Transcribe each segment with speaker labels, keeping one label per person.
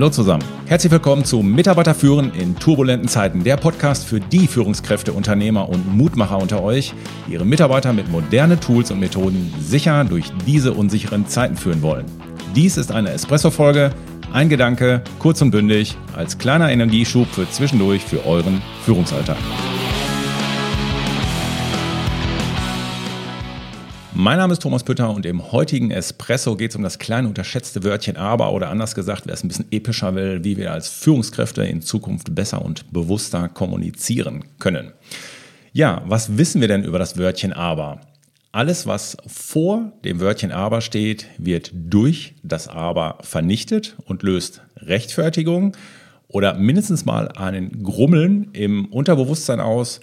Speaker 1: Hallo zusammen. Herzlich willkommen zu Mitarbeiter führen in turbulenten Zeiten, der Podcast für die Führungskräfte, Unternehmer und Mutmacher unter euch, die ihre Mitarbeiter mit modernen Tools und Methoden sicher durch diese unsicheren Zeiten führen wollen. Dies ist eine Espresso-Folge, ein Gedanke, kurz und bündig, als kleiner Energieschub für zwischendurch für euren Führungsalltag. Mein Name ist Thomas Pütter und im heutigen Espresso geht es um das kleine unterschätzte Wörtchen aber oder anders gesagt, wer es ein bisschen epischer will, wie wir als Führungskräfte in Zukunft besser und bewusster kommunizieren können. Ja, was wissen wir denn über das Wörtchen aber? Alles, was vor dem Wörtchen aber steht, wird durch das aber vernichtet und löst Rechtfertigung oder mindestens mal einen Grummeln im Unterbewusstsein aus,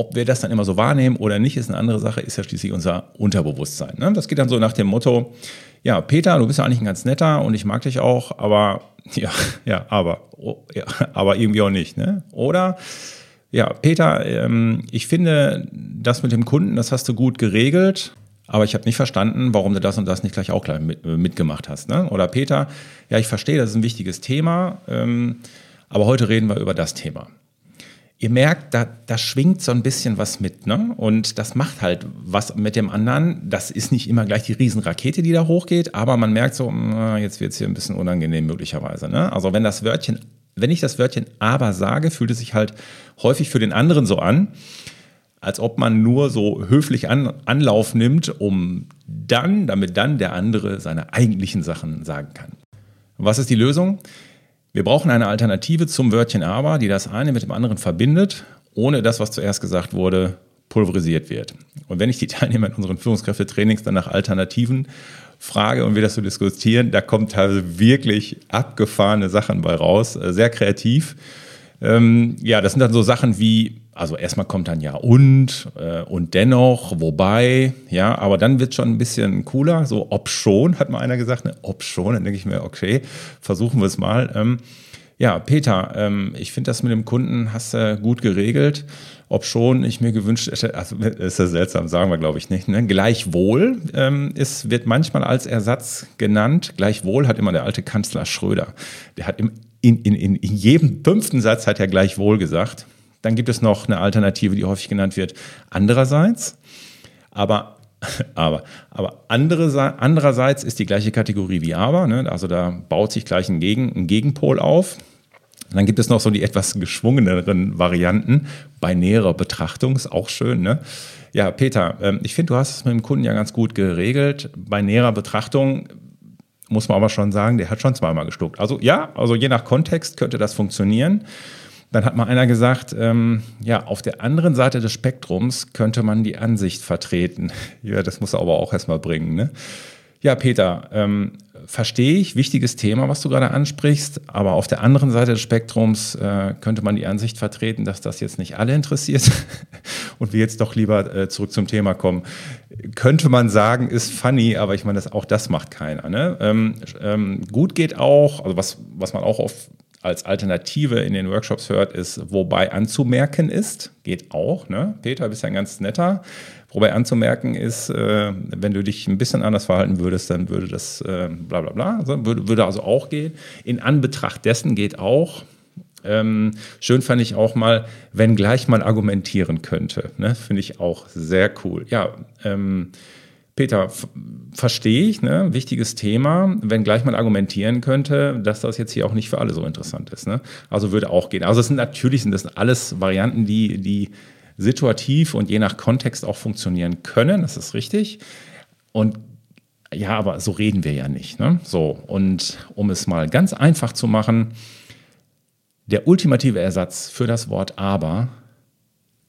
Speaker 1: ob wir das dann immer so wahrnehmen oder nicht, ist eine andere Sache, ist ja schließlich unser Unterbewusstsein. Ne? Das geht dann so nach dem Motto, ja, Peter, du bist ja eigentlich ein ganz netter und ich mag dich auch, aber ja, ja, aber, oh, ja, aber irgendwie auch nicht. Ne? Oder ja, Peter, ähm, ich finde, das mit dem Kunden, das hast du gut geregelt, aber ich habe nicht verstanden, warum du das und das nicht gleich auch gleich mit, mitgemacht hast. Ne? Oder Peter, ja, ich verstehe, das ist ein wichtiges Thema, ähm, aber heute reden wir über das Thema ihr merkt, da, da schwingt so ein bisschen was mit, ne? Und das macht halt was mit dem anderen. Das ist nicht immer gleich die Riesenrakete, die da hochgeht, aber man merkt so, na, jetzt wird es hier ein bisschen unangenehm möglicherweise. Ne? Also wenn das Wörtchen, wenn ich das Wörtchen aber sage, fühlt es sich halt häufig für den anderen so an, als ob man nur so höflich an, Anlauf nimmt, um dann, damit dann der andere seine eigentlichen Sachen sagen kann. Was ist die Lösung? Wir brauchen eine Alternative zum Wörtchen aber, die das eine mit dem anderen verbindet, ohne das, was zuerst gesagt wurde, pulverisiert wird. Und wenn ich die Teilnehmer in unseren Führungskräftetrainings dann nach Alternativen frage und wir das so diskutieren, da kommen teilweise wirklich abgefahrene Sachen bei raus, äh, sehr kreativ. Ähm, ja, das sind dann so Sachen wie, also erstmal kommt dann ja und äh, und dennoch, wobei, ja, aber dann wird schon ein bisschen cooler, so ob schon, hat mal einer gesagt, ne, ob schon, dann denke ich mir, okay, versuchen wir es mal. Ähm, ja, Peter, ähm, ich finde das mit dem Kunden hast du gut geregelt. Ob schon ich mir gewünscht hätte, also ist ja seltsam, sagen wir glaube ich nicht. Ne? Gleichwohl ähm, ist, wird manchmal als Ersatz genannt. Gleichwohl hat immer der alte Kanzler Schröder. Der hat im in, in, in jedem fünften Satz hat er gleichwohl gesagt. Dann gibt es noch eine Alternative, die häufig genannt wird. Andererseits, aber, aber, aber andere, andererseits ist die gleiche Kategorie wie aber. Ne? Also da baut sich gleich ein, Gegen, ein Gegenpol auf. dann gibt es noch so die etwas geschwungeneren Varianten bei näherer Betrachtung, ist auch schön. Ne? Ja, Peter, ähm, ich finde, du hast es mit dem Kunden ja ganz gut geregelt. Bei näherer Betrachtung muss man aber schon sagen, der hat schon zweimal gestuckt. Also ja, also je nach Kontext könnte das funktionieren. Dann hat mal einer gesagt, ähm, ja, auf der anderen Seite des Spektrums könnte man die Ansicht vertreten. Ja, das muss er aber auch erstmal bringen. Ne? Ja, Peter, ähm, verstehe ich, wichtiges Thema, was du gerade ansprichst, aber auf der anderen Seite des Spektrums äh, könnte man die Ansicht vertreten, dass das jetzt nicht alle interessiert und wir jetzt doch lieber äh, zurück zum Thema kommen. Könnte man sagen, ist funny, aber ich meine, das, auch das macht keiner. Ne? Ähm, ähm, gut geht auch, also was, was man auch auf als Alternative in den Workshops hört, ist, wobei anzumerken ist, geht auch. Ne? Peter, bist ja ein ganz netter. Wobei anzumerken ist, äh, wenn du dich ein bisschen anders verhalten würdest, dann würde das äh, bla bla bla, also würde, würde also auch gehen. In Anbetracht dessen geht auch. Ähm, schön fand ich auch mal, wenn gleich mal argumentieren könnte. Ne? Finde ich auch sehr cool. Ja, ähm, Peter, verstehe ich, ne? wichtiges Thema, wenn gleich mal argumentieren könnte, dass das jetzt hier auch nicht für alle so interessant ist. Ne? Also würde auch gehen. Also es sind natürlich sind das alles Varianten, die, die situativ und je nach Kontext auch funktionieren können, das ist richtig. Und ja, aber so reden wir ja nicht. Ne? So, und um es mal ganz einfach zu machen, der ultimative Ersatz für das Wort aber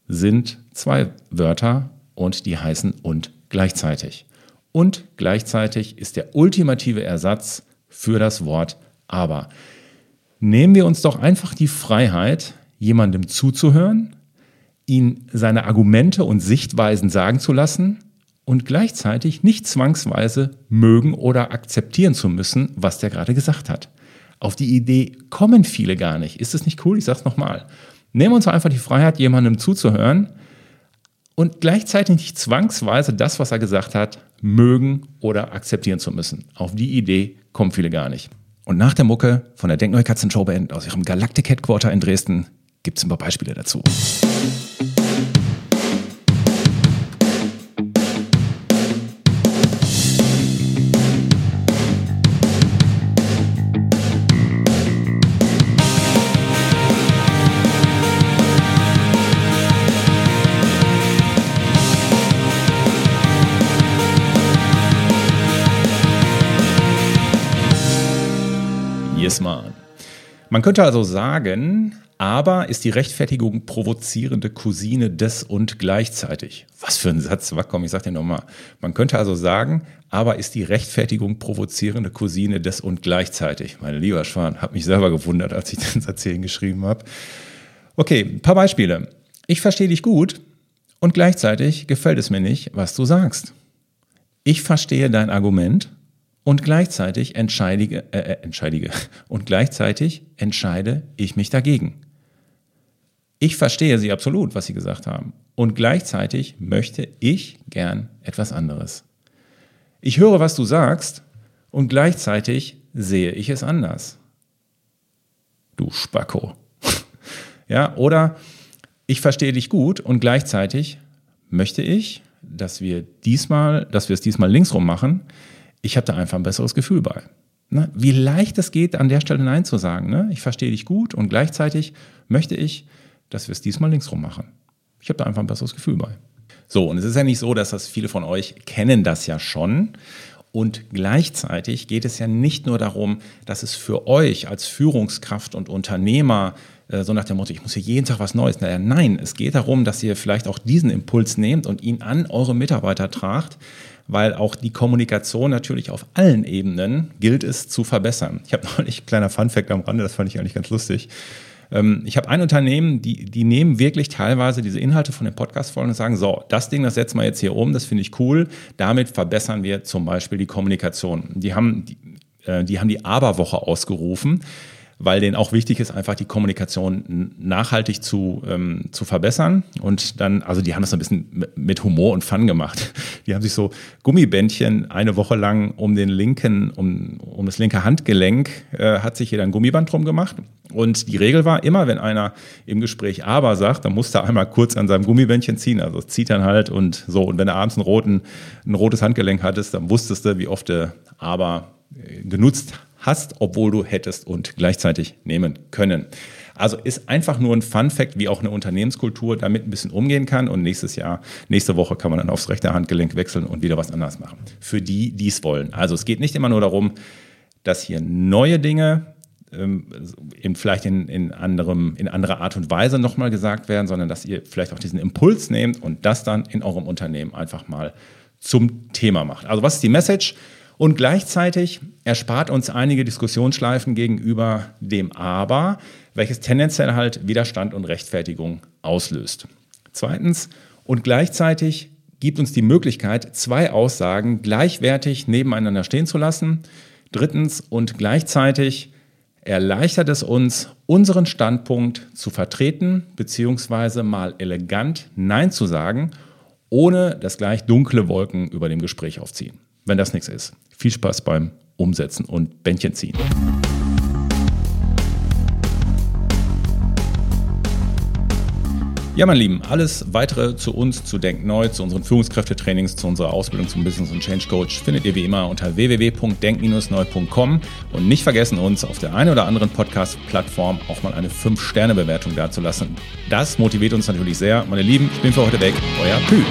Speaker 1: sind zwei Wörter und die heißen und gleichzeitig. Und gleichzeitig ist der ultimative Ersatz für das Wort aber. Nehmen wir uns doch einfach die Freiheit, jemandem zuzuhören, ihn seine Argumente und Sichtweisen sagen zu lassen und gleichzeitig nicht zwangsweise mögen oder akzeptieren zu müssen, was der gerade gesagt hat. Auf die Idee kommen viele gar nicht. Ist das nicht cool? Ich sage es nochmal. Nehmen wir uns einfach die Freiheit, jemandem zuzuhören und gleichzeitig nicht zwangsweise das, was er gesagt hat, mögen oder akzeptieren zu müssen. Auf die Idee kommen viele gar nicht. Und nach der Mucke von der Denkneue Katzen Show Band aus ihrem Galactic Headquarter in Dresden gibt es ein paar Beispiele dazu. Yes, man. Könnte also sagen, aber ist die Rechtfertigung provozierende Cousine des und gleichzeitig. Was für ein Satz, komm, ich sag dir nochmal. Man könnte also sagen, aber ist die Rechtfertigung provozierende Cousine des und gleichzeitig. Mein lieber Schwan, hat mich selber gewundert, als ich den Satz hier geschrieben habe. Okay, ein paar Beispiele. Ich verstehe dich gut und gleichzeitig gefällt es mir nicht, was du sagst. Ich verstehe dein Argument und gleichzeitig entscheidige, äh, äh, entscheidige und gleichzeitig entscheide ich mich dagegen. Ich verstehe Sie absolut, was Sie gesagt haben. Und gleichzeitig möchte ich gern etwas anderes. Ich höre, was du sagst und gleichzeitig sehe ich es anders. Du Spacko. ja, oder ich verstehe dich gut und gleichzeitig möchte ich, dass wir diesmal, dass wir es diesmal linksrum machen, ich habe da einfach ein besseres Gefühl bei. Ne? Wie leicht es geht, an der Stelle Nein zu sagen. Ne? Ich verstehe dich gut und gleichzeitig möchte ich, dass wir es diesmal linksrum machen. Ich habe da einfach ein besseres Gefühl bei. So, und es ist ja nicht so, dass das viele von euch kennen das ja schon. Und gleichzeitig geht es ja nicht nur darum, dass es für euch als Führungskraft und Unternehmer äh, so nach dem Motto, ich muss hier jeden Tag was Neues. Naja, nein, es geht darum, dass ihr vielleicht auch diesen Impuls nehmt und ihn an eure Mitarbeiter tragt, weil auch die Kommunikation natürlich auf allen Ebenen gilt es zu verbessern. Ich habe neulich, kleiner Funfact am Rande, das fand ich eigentlich ganz lustig. Ähm, ich habe ein Unternehmen, die, die nehmen wirklich teilweise diese Inhalte von dem Podcast vor und sagen, so, das Ding, das setzen wir jetzt hier um, das finde ich cool. Damit verbessern wir zum Beispiel die Kommunikation. Die haben die, äh, die, haben die Aberwoche ausgerufen weil denen auch wichtig ist, einfach die Kommunikation nachhaltig zu, ähm, zu verbessern. Und dann, also die haben das ein bisschen mit Humor und Fun gemacht. Die haben sich so Gummibändchen eine Woche lang um den linken, um, um das linke Handgelenk, äh, hat sich jeder ein Gummiband drum gemacht. Und die Regel war immer, wenn einer im Gespräch aber sagt, dann musste er einmal kurz an seinem Gummibändchen ziehen. Also zieht dann halt und so. Und wenn er abends einen roten, ein rotes Handgelenk hattest, dann wusstest du, wie oft der aber äh, genutzt hast, obwohl du hättest und gleichzeitig nehmen können. Also ist einfach nur ein Fun Fact, wie auch eine Unternehmenskultur damit ein bisschen umgehen kann. Und nächstes Jahr, nächste Woche kann man dann aufs rechte Handgelenk wechseln und wieder was anderes machen. Für die, die es wollen. Also es geht nicht immer nur darum, dass hier neue Dinge ähm, in, vielleicht in, in, anderem, in anderer Art und Weise nochmal gesagt werden, sondern dass ihr vielleicht auch diesen Impuls nehmt und das dann in eurem Unternehmen einfach mal zum Thema macht. Also was ist die Message? Und gleichzeitig erspart uns einige Diskussionsschleifen gegenüber dem Aber, welches tendenziell halt Widerstand und Rechtfertigung auslöst. Zweitens, und gleichzeitig gibt uns die Möglichkeit, zwei Aussagen gleichwertig nebeneinander stehen zu lassen. Drittens, und gleichzeitig erleichtert es uns, unseren Standpunkt zu vertreten, beziehungsweise mal elegant Nein zu sagen, ohne dass gleich dunkle Wolken über dem Gespräch aufziehen wenn das nichts ist. Viel Spaß beim Umsetzen und Bändchen ziehen. Ja, mein Lieben, alles weitere zu uns, zu Denk Neu, zu unseren Führungskräftetrainings, zu unserer Ausbildung zum Business und Change Coach findet ihr wie immer unter www.denk-neu.com und nicht vergessen, uns auf der einen oder anderen Podcast-Plattform auch mal eine 5-Sterne-Bewertung dazulassen. Das motiviert uns natürlich sehr. Meine Lieben, ich bin für heute weg. Euer Pü.